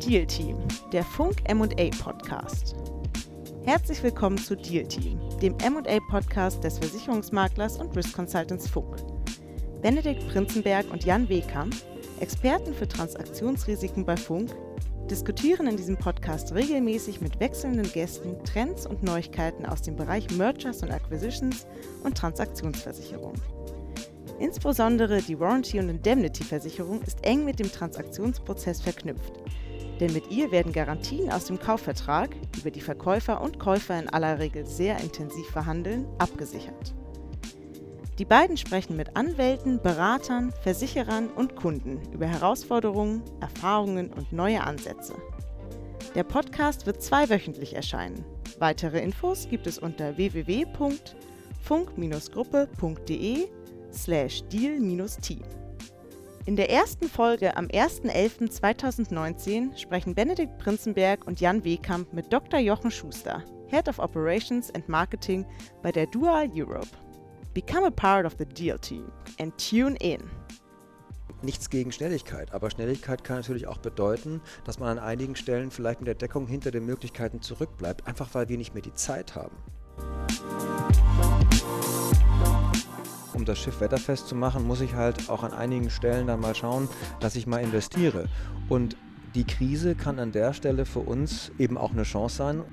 Deal Team, der Funk MA Podcast. Herzlich willkommen zu Deal Team, dem MA Podcast des Versicherungsmaklers und Risk Consultants Funk. Benedikt Prinzenberg und Jan Wehkamp, Experten für Transaktionsrisiken bei Funk, diskutieren in diesem Podcast regelmäßig mit wechselnden Gästen Trends und Neuigkeiten aus dem Bereich Mergers und Acquisitions und Transaktionsversicherung. Insbesondere die Warranty- und Indemnity-Versicherung ist eng mit dem Transaktionsprozess verknüpft. Denn mit ihr werden Garantien aus dem Kaufvertrag, über die Verkäufer und Käufer in aller Regel sehr intensiv verhandeln, abgesichert. Die beiden sprechen mit Anwälten, Beratern, Versicherern und Kunden über Herausforderungen, Erfahrungen und neue Ansätze. Der Podcast wird zweiwöchentlich erscheinen. Weitere Infos gibt es unter www.funk-gruppe.de slash deal-team. In der ersten Folge am 1.11.2019 sprechen Benedikt Prinzenberg und Jan Wehkamp mit Dr. Jochen Schuster, Head of Operations and Marketing bei der Dual Europe. Become a part of the Deal Team and tune in. Nichts gegen Schnelligkeit, aber Schnelligkeit kann natürlich auch bedeuten, dass man an einigen Stellen vielleicht mit der Deckung hinter den Möglichkeiten zurückbleibt, einfach weil wir nicht mehr die Zeit haben. Das Schiff wetterfest zu machen, muss ich halt auch an einigen Stellen dann mal schauen, dass ich mal investiere. Und die Krise kann an der Stelle für uns eben auch eine Chance sein.